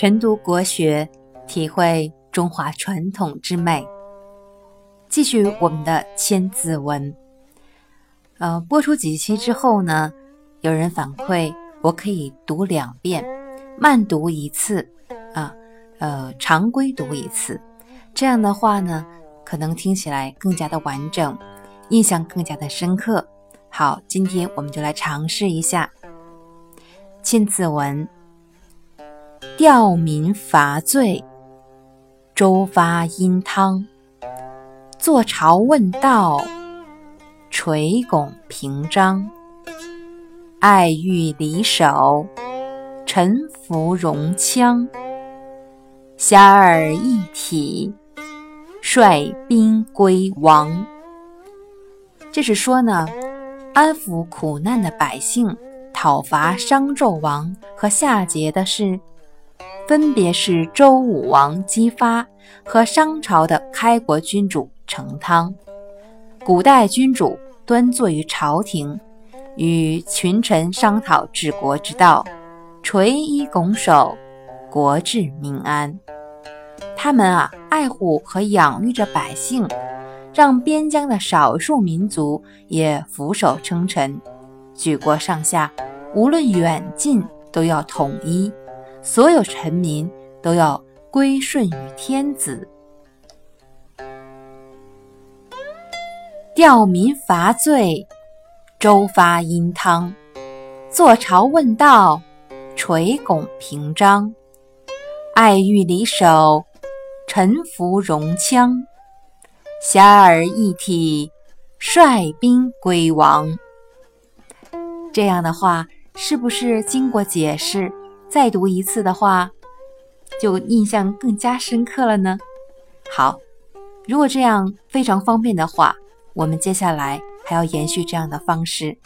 晨读国学，体会中华传统之美。继续我们的《千字文》。呃，播出几期之后呢，有人反馈我可以读两遍，慢读一次，啊，呃，常规读一次。这样的话呢，可能听起来更加的完整，印象更加的深刻。好，今天我们就来尝试一下《千字文》。吊民伐罪，周发殷汤。坐朝问道，垂拱平章。爱欲离手，臣服戎羌。遐迩一体，率兵归王。这是说呢，安抚苦难的百姓，讨伐商纣王和夏桀的是。分别是周武王姬发和商朝的开国君主成汤。古代君主端坐于朝廷，与群臣商讨治国之道，垂衣拱手，国治民安。他们啊，爱护和养育着百姓，让边疆的少数民族也俯首称臣。举国上下，无论远近，都要统一。所有臣民都要归顺于天子。吊民伐罪，周发殷汤。坐朝问道，垂拱平章。爱欲离手，臣服戎羌。遐迩一体，率兵归王。这样的话，是不是经过解释？再读一次的话，就印象更加深刻了呢。好，如果这样非常方便的话，我们接下来还要延续这样的方式。